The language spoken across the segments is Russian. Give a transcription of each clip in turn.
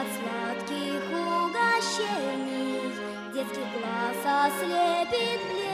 от сладких угощений детский глаз ослепит блеск.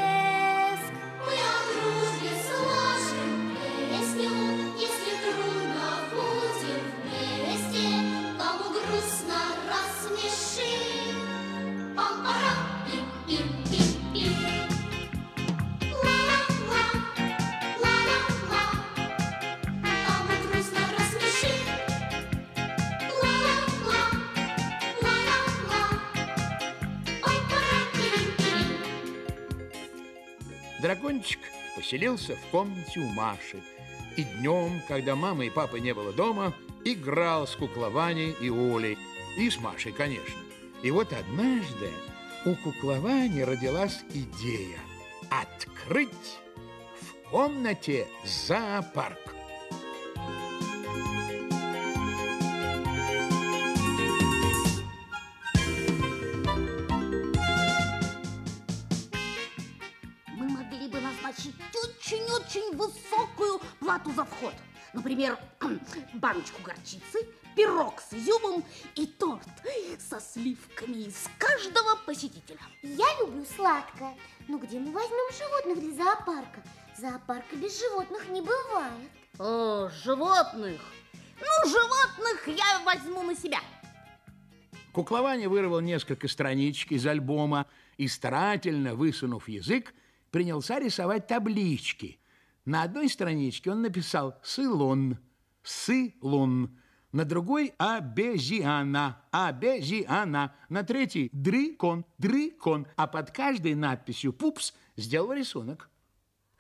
Дракончик поселился в комнате у Маши. И днем, когда мамы и папы не было дома, играл с куклованей и Олей. И с Машей, конечно. И вот однажды у кукловани родилась идея открыть в комнате зоопарк. Высокую плату за вход. Например, баночку горчицы, пирог с изюмом и торт со сливками из каждого посетителя. Я люблю сладкое, но где мы возьмем животных для зоопарка? Зоопарка без животных не бывает. О, животных! Ну, животных я возьму на себя. Куклование вырвал несколько страничек из альбома и, старательно высунув язык, принялся рисовать таблички. На одной страничке он написал «сылон», «сылон», на другой «обезьяна», «обезьяна», на третьей «дрыкон», «дрыкон», а под каждой надписью «пупс» сделал рисунок.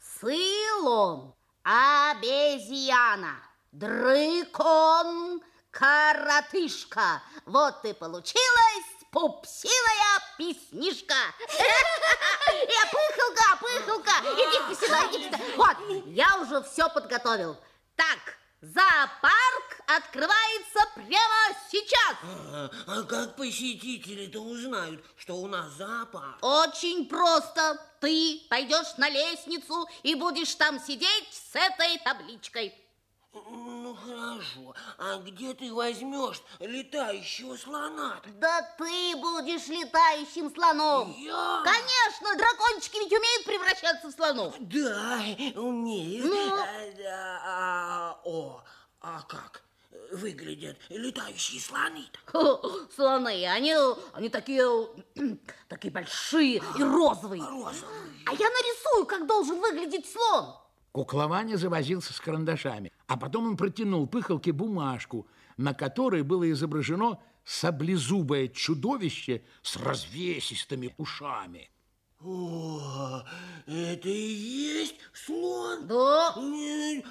Сылон, обезьяна, дрыкон, коротышка. Вот и получилась пупсивая песнишка. Я пыхалка, пыхалка, идите сюда, идите сюда. Вот, я уже все подготовил. Так, зоопарк открывается прямо сейчас. А, а как посетители-то узнают, что у нас зоопарк? Очень просто. Ты пойдешь на лестницу и будешь там сидеть с этой табличкой. Ну хорошо, а где ты возьмешь летающего слона? -то? Да ты будешь летающим слоном. Я? Конечно, дракончики ведь умеют превращаться в слонов. Да, умею. Ну? А, да, а, о, а как выглядят летающие слоны-то? Хо, Слоны, они, они такие, такие большие и розовые. Розовые. А я нарисую, как должен выглядеть слон. Куклование завозился с карандашами, а потом он протянул пыхалке бумажку, на которой было изображено саблезубое чудовище с развесистыми ушами. О, это и есть слон? Да. Нет,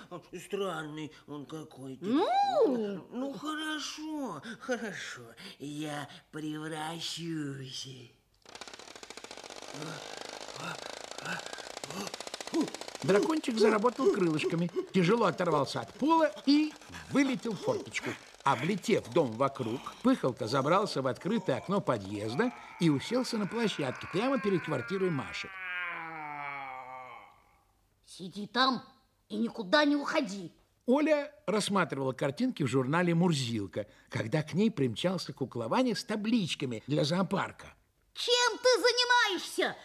странный он какой-то. Ну? Ну, хорошо, хорошо. Я превращусь. Дракончик заработал крылышками, тяжело оторвался от пола и вылетел в форточку. Облетев дом вокруг, Пыхалка забрался в открытое окно подъезда и уселся на площадке прямо перед квартирой Маши. Сиди там и никуда не уходи. Оля рассматривала картинки в журнале «Мурзилка», когда к ней примчался куклование с табличками для зоопарка. Чем ты занимаешься?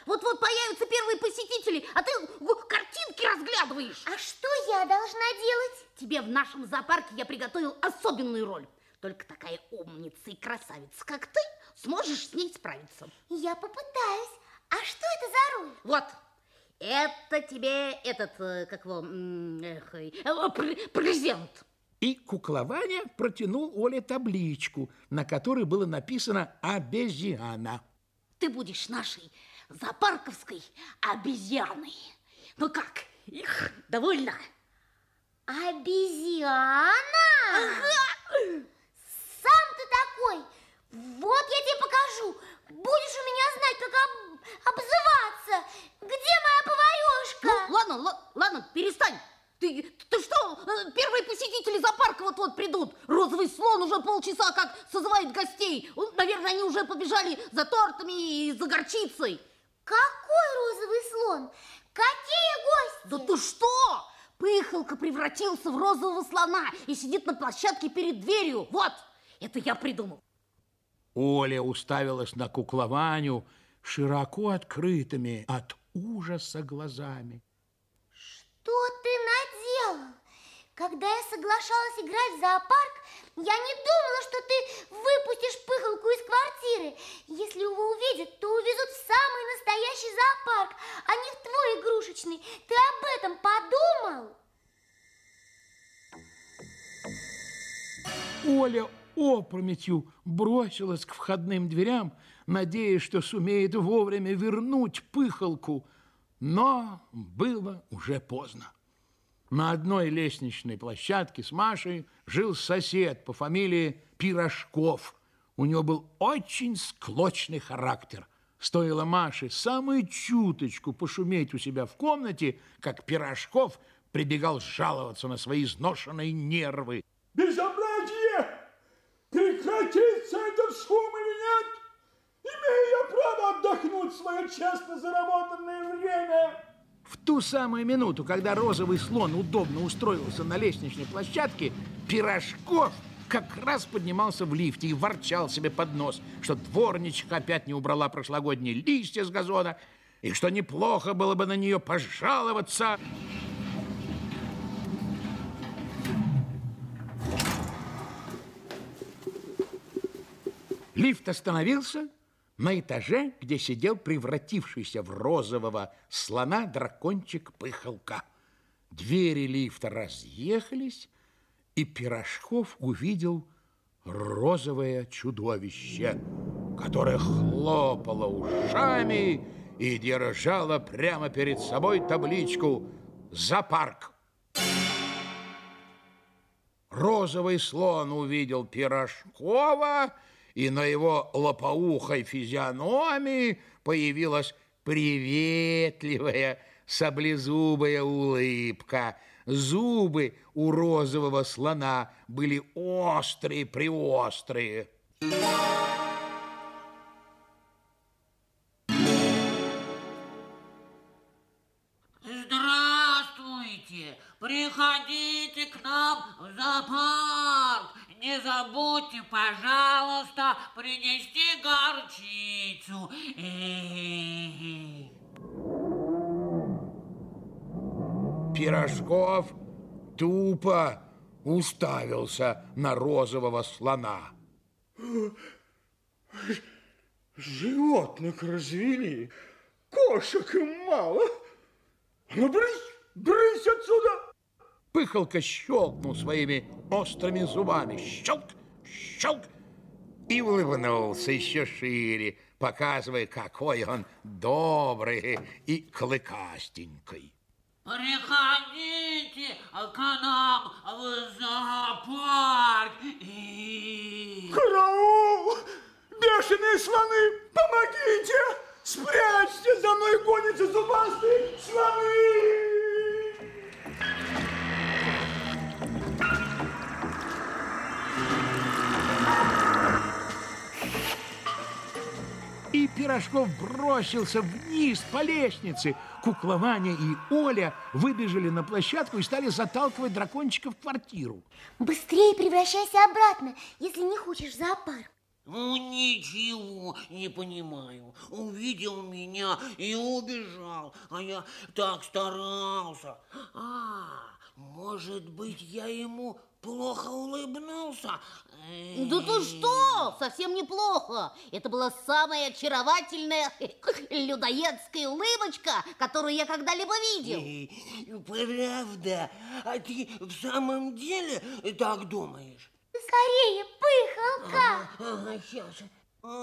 Вот-вот появятся первые посетители, а ты в- картинки разглядываешь. А что я должна делать? Тебе в нашем зоопарке я приготовил особенную роль. Только такая умница и красавица, как ты, сможешь с ней справиться. Я попытаюсь. А что это за роль? Вот, это тебе этот, э, как его, эх, э, пр- презент. И куклование протянул Оле табличку, на которой было написано «Обезьяна». Ты будешь нашей зоопарковской обезьяной. Ну как, их довольно? Обезьяна? Сам ты такой. Вот я тебе покажу. Будешь у меня знать, как об- обзываться. Где моя поварешка? Ну, ладно, ла- ладно, перестань. Ты, ты что, э, первые посетители зоопарка вот-вот придут. Розовый слон уже полчаса как созывает гостей. Он, Наверное, они уже побежали за тортами и за горчицей. Какой розовый слон? Какие гости? Да ты что? Пыхалка превратился в розового слона и сидит на площадке перед дверью. Вот, это я придумал. Оля уставилась на куклованию широко открытыми от ужаса глазами. Что ты наделал? Когда я соглашалась играть в зоопарк, я не думала, что ты выпустишь пыхалку из квартиры. Если его увидят, то увезут в самый настоящий зоопарк, а не в твой игрушечный. Ты об этом подумал? Оля опрометью бросилась к входным дверям, надеясь, что сумеет вовремя вернуть пыхалку, но было уже поздно. На одной лестничной площадке с Машей жил сосед по фамилии Пирожков. У него был очень склочный характер. Стоило Маше самую чуточку пошуметь у себя в комнате, как Пирожков прибегал жаловаться на свои изношенные нервы. Безобразие! Прекратится этот шум или нет? Имею я право отдохнуть свое честно заработанное время? В ту самую минуту, когда розовый слон удобно устроился на лестничной площадке, Пирожков как раз поднимался в лифте и ворчал себе под нос, что дворничиха опять не убрала прошлогодние листья с газона, и что неплохо было бы на нее пожаловаться. Лифт остановился на этаже, где сидел превратившийся в розового слона дракончик Пыхалка. Двери лифта разъехались, и Пирожков увидел розовое чудовище, которое хлопало ушами и держало прямо перед собой табличку «Зоопарк». Розовый слон увидел Пирожкова, на его лопоухой физиономии появилась приветливая саблезубая улыбка. Зубы у розового слона были острые-приострые. Здравствуйте! Приходите к нам в зоопарк. Не забудьте, пожалуйста, принести горчицу. Пирожков тупо уставился на розового слона. Животных развели, кошек им мало. Ну, брысь, брысь отсюда! Пыхалка щелкнул своими острыми зубами. Щелк, щелк. И улыбнулся еще шире, показывая, какой он добрый и клыкастенький. Приходите к нам в зоопарк. Эй. Караул! Бешеные слоны, помогите! Спрячьте, за мной гонятся зубастые слоны! Пирожков бросился вниз по лестнице. Куклования и Оля выбежали на площадку и стали заталкивать дракончика в квартиру. Быстрее превращайся обратно, если не хочешь в зоопарк. Ну, ничего не понимаю. Увидел меня и убежал. А я так старался. А, может быть, я ему плохо улыбнулся? Эй. Да ты что? Совсем неплохо. Это была самая очаровательная людоедская улыбочка, которую я когда-либо видел. Эй, Правда? А ты в самом деле так думаешь? Скорее, пыхалка! Ага, сейчас. Как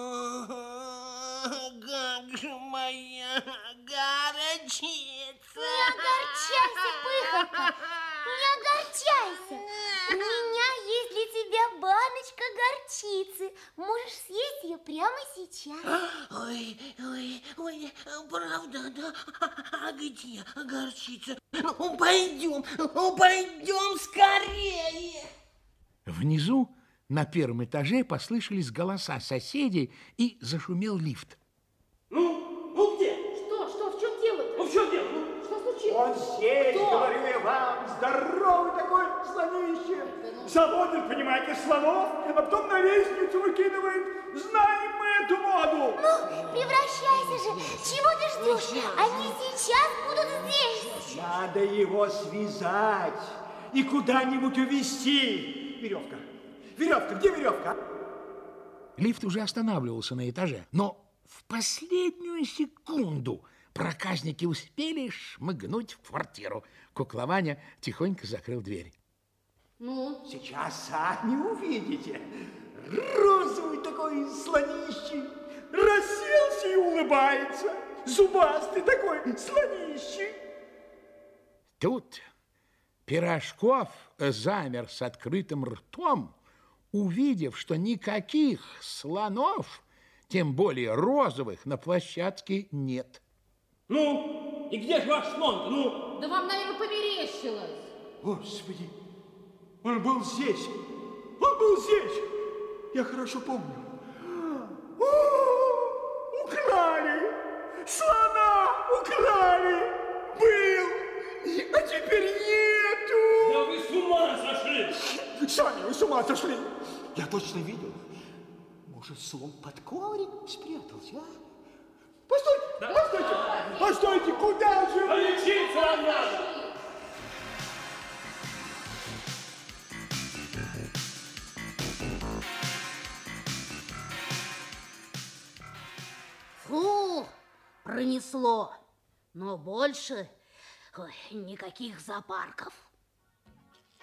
же моя горчица! Не огорчайся, пыхалка! Не огорчайся! У меня есть для тебя баночка горчицы. Можешь съесть ее прямо сейчас. Ой, ой, ой, правда, да? А где горчица? Ну, пойдем, пойдем скорее! Внизу на первом этаже послышались голоса соседей и зашумел лифт. Ну, ну где? Что, что, в чем дело? Ну, в чем дело? Ну, Что случилось? Он здесь, говорю я вам, здоровый такой слонище. Заводит, понимаете, слонов, а потом на лестницу выкидывает. Знаем мы эту моду. Ну, превращайся же. Чего ты ждешь? Они сейчас будут здесь. Надо его связать и куда-нибудь увезти. Веревка. Веревка, где веревка? Лифт уже останавливался на этаже, но в последнюю секунду проказники успели шмыгнуть в квартиру. Куклованя тихонько закрыл дверь. Ну, Сейчас сами увидите. Розовый такой слонище. Расселся и улыбается. Зубастый такой слонище. Тут Пирожков замер с открытым ртом, увидев, что никаких слонов, тем более розовых, на площадке нет. Ну, и где же ваш слон Ну, да вам, наверное, померещилось. Господи, он был здесь. Он был здесь. Я хорошо помню. О, украли! Слона украли! Сами вы с ума сошли! Я точно видел. Может, слон под коврик спрятался, а? Постойте, постойте, постойте, куда же вы? Лечиться надо! Фу, пронесло. Но больше ой, никаких зоопарков.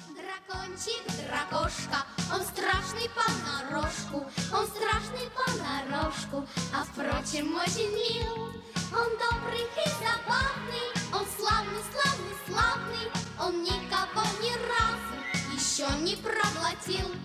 Дракончик, дракошка, он страшный понарошку, он страшный понарошку, а впрочем очень мил. Он добрый и забавный, он славный, славный, славный, он никого ни разу еще не проглотил.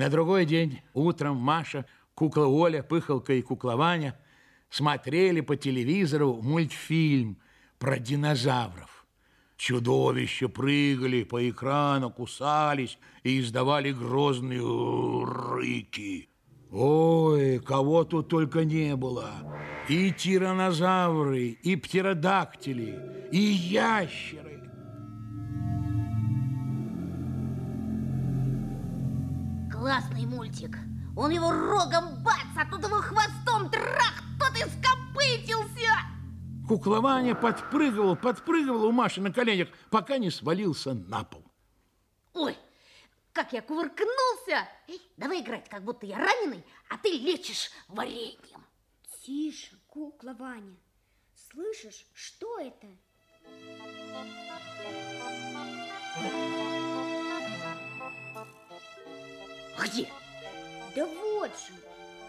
На другой день утром Маша, кукла Оля, пыхалка и кукла Ваня смотрели по телевизору мультфильм про динозавров. Чудовища прыгали по экрану, кусались и издавали грозные рыки. Ой, кого тут только не было. И тиранозавры, и птеродактили, и ящеры. Классный мультик. Он его рогом бац, а тут его хвостом трах, тот и скопытился. Кукла Ваня подпрыгивал, подпрыгивал у Маши на коленях, пока не свалился на пол. Ой, как я кувыркнулся. Эй, давай играть, как будто я раненый, а ты лечишь вареньем. Тише, кукла Ваня. Слышишь, что это? Где? Да вот же.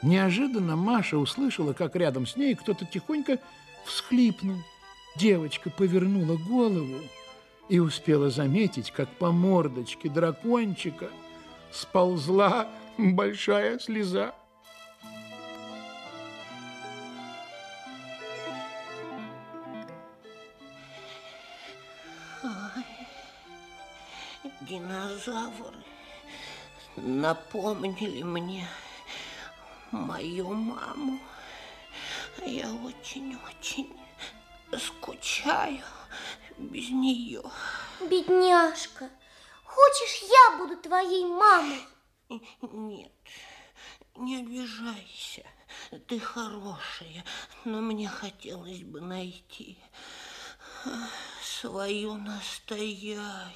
Неожиданно Маша услышала, как рядом с ней кто-то тихонько всхлипнул. Девочка повернула голову и успела заметить, как по мордочке дракончика сползла большая слеза. Динозавры напомнили мне мою маму. Я очень-очень скучаю без нее. Бедняжка, хочешь, я буду твоей мамой? Нет, не обижайся. Ты хорошая, но мне хотелось бы найти свою настоящую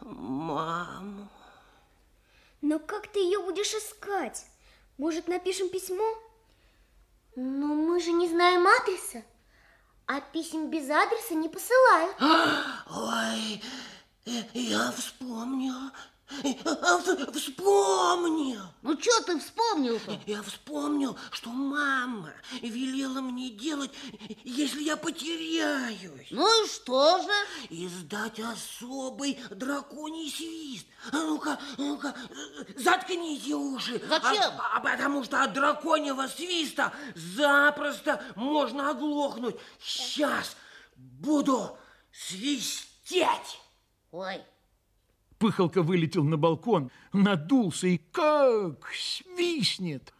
маму. Но как ты ее будешь искать? Может, напишем письмо? Но мы же не знаем адреса, а писем без адреса не посылают. Ой, э, я вспомнил. Вспомнил. Ну, что ты вспомнил-то? Я вспомнил, что мама велела мне делать, если я потеряюсь. Ну и что же? Издать особый драконий свист. А ну-ка, ну-ка, заткните уши. Зачем? А, а потому что от драконьего свиста запросто можно оглохнуть. Сейчас буду свистеть. Ой, Пыхалка вылетел на балкон, надулся и как свистнет.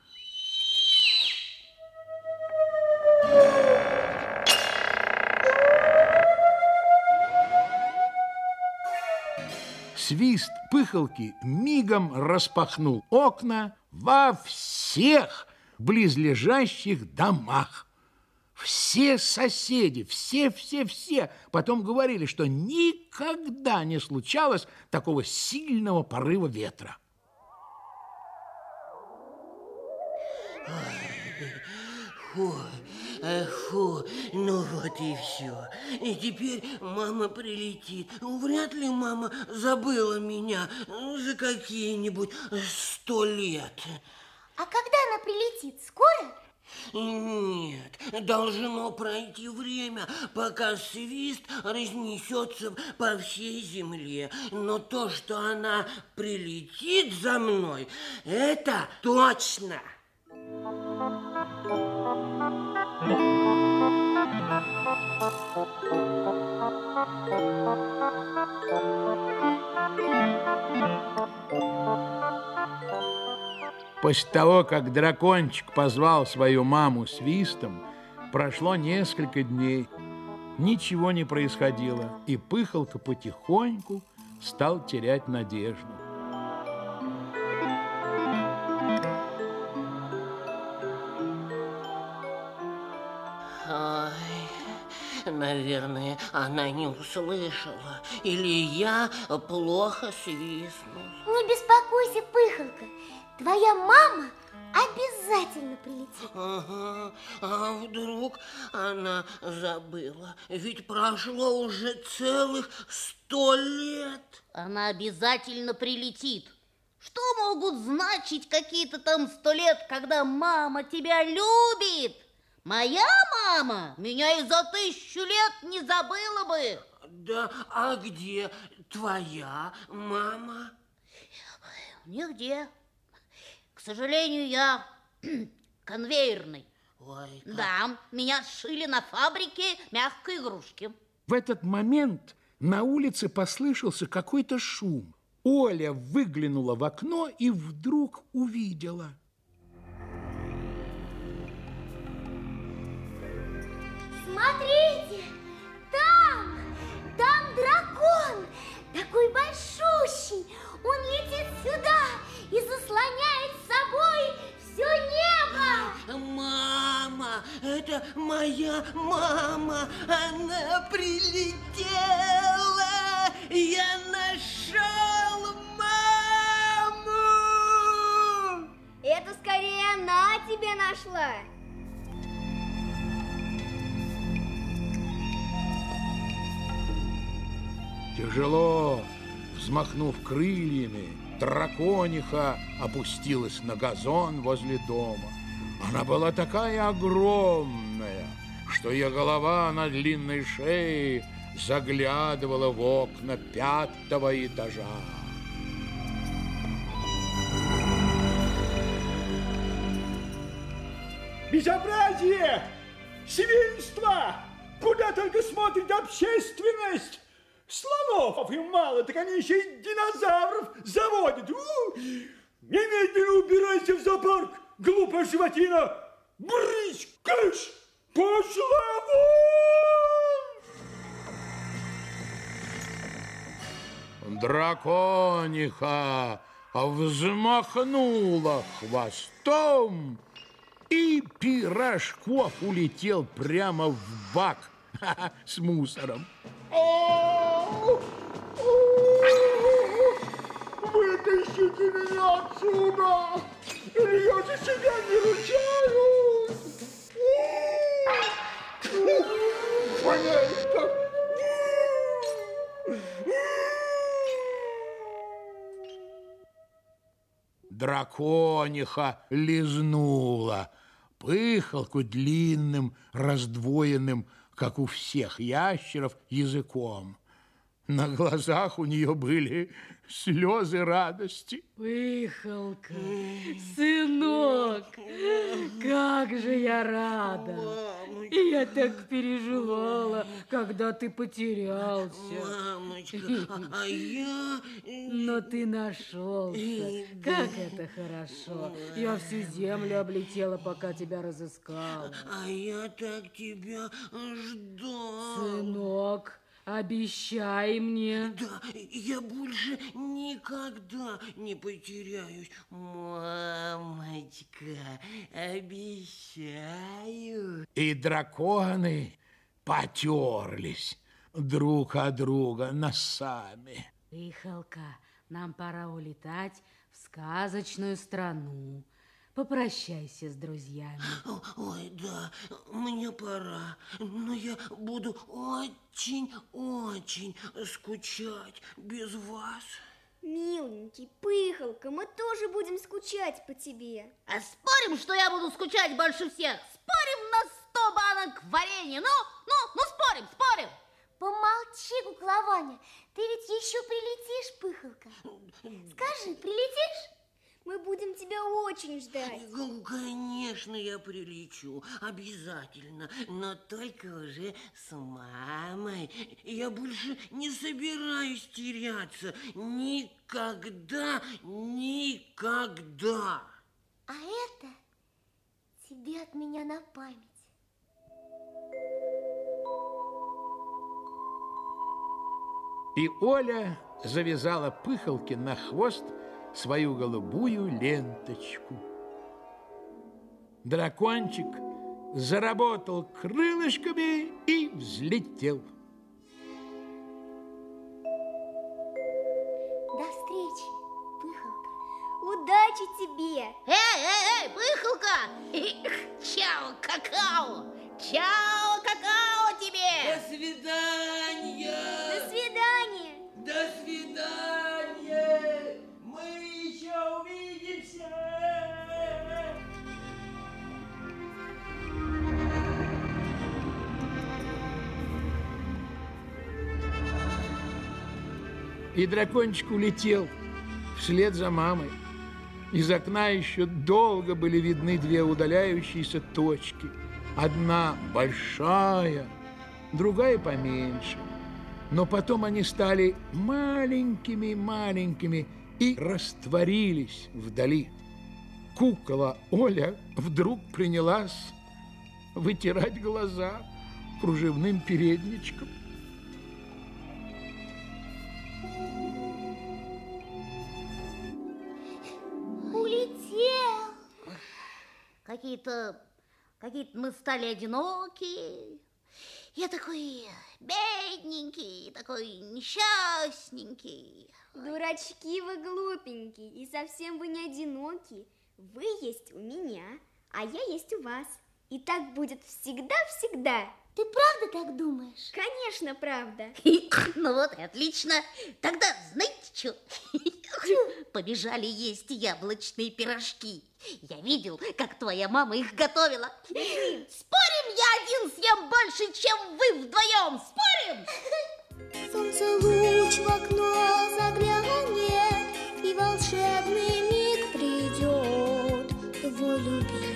Свист пыхалки мигом распахнул окна во всех близлежащих домах. Все соседи, все-все-все потом говорили, что никогда не случалось такого сильного порыва ветра. Фу, э, фу, ну вот и все. И теперь мама прилетит. Вряд ли мама забыла меня за какие-нибудь сто лет. А когда она прилетит? Скоро? Нет, должно пройти время, пока свист разнесется по всей земле. Но то, что она прилетит за мной, это точно. После того, как дракончик позвал свою маму свистом, прошло несколько дней. Ничего не происходило, и Пыхалка потихоньку стал терять надежду. Ой, наверное, она не услышала. Или я плохо свистнул. Твоя мама обязательно прилетит. Ага, а вдруг она забыла? Ведь прошло уже целых сто лет. она обязательно прилетит. Что могут значить какие-то там сто лет, когда мама тебя любит? Моя мама меня и за тысячу лет не забыла бы. Да, а где твоя мама? Нигде. К сожалению, я конвейерный. Ой, как- Да, меня сшили на фабрике мягкой игрушки. В этот момент на улице послышался какой-то шум. Оля выглянула в окно и вдруг увидела. Смотрите, там, там дракон, такой большущий. Он летит сюда и заслоняет с собой все небо. Мама, это моя мама, она прилетела, я нашел маму! Это скорее она тебя нашла. Тяжело взмахнув крыльями, дракониха опустилась на газон возле дома. Она была такая огромная, что ее голова на длинной шее заглядывала в окна пятого этажа. Безобразие! Свинство! Куда только смотрит общественность! Слонов им мало, так они еще и динозавров заводят. У! Немедленно убирайся в зоопарк, глупая животина! Брысь, кыш! Пошла вон! Дракониха взмахнула хвостом, и Пирожков улетел прямо в бак с мусором. Вытащите меня отсюда! Или я за себя не ручаюсь! Так! Дракониха лизнула пыхалку длинным, раздвоенным, как у всех ящеров, языком. На глазах у нее были слезы радости. Пыхалка, сынок, как же я рада. И я так переживала, когда ты потерялся. Мамочка, а я... Но ты нашелся. Как это хорошо. Я всю землю облетела, пока тебя разыскала. А я так тебя ждал. Сынок, обещай мне. Да, я больше никогда не потеряюсь. Мамочка, обещаю. И драконы потерлись друг от друга носами. Пыхалка, нам пора улетать в сказочную страну. Попрощайся с друзьями. Ой, да, мне пора, но я буду очень-очень скучать без вас. Миленький, пыхалка, мы тоже будем скучать по тебе. А спорим, что я буду скучать больше всех? Спорим на сто банок варенья? Ну, ну, ну, спорим, спорим. Помолчи, куклованя, ты ведь еще прилетишь, пыхалка. Скажи, прилетишь? Мы будем тебя очень ждать. Ну, конечно, я прилечу, обязательно, но только уже с мамой. Я больше не собираюсь теряться. Никогда, никогда. А это тебе от меня на память. И Оля завязала пыхалки на хвост свою голубую ленточку. Дракончик заработал крылышками и взлетел. До встречи, пыхалка. Удачи тебе! Эй, эй, эй, пыхалка! Чао, какао! Чао, какао тебе! До свидания! До свидания! И дракончик улетел вслед за мамой. Из окна еще долго были видны две удаляющиеся точки. Одна большая, другая поменьше. Но потом они стали маленькими-маленькими и растворились вдали. Кукла Оля вдруг принялась вытирать глаза кружевным передничком. Улетел. Какие-то, какие-то мы стали одинокие. Я такой бедненький, такой несчастненький. Дурачки вы глупенькие, и совсем вы не одиноки. Вы есть у меня, а я есть у вас. И так будет всегда-всегда. Ты правда так думаешь? Конечно, правда. Ну вот и отлично. Тогда знаете что? Побежали есть яблочные пирожки. Я видел, как твоя мама их готовила. Спорим, я один съем больше, чем вы вдвоем. Спорим? Солнце луч в окно заглянет, И волшебный миг придет. Твой любимый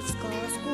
кукла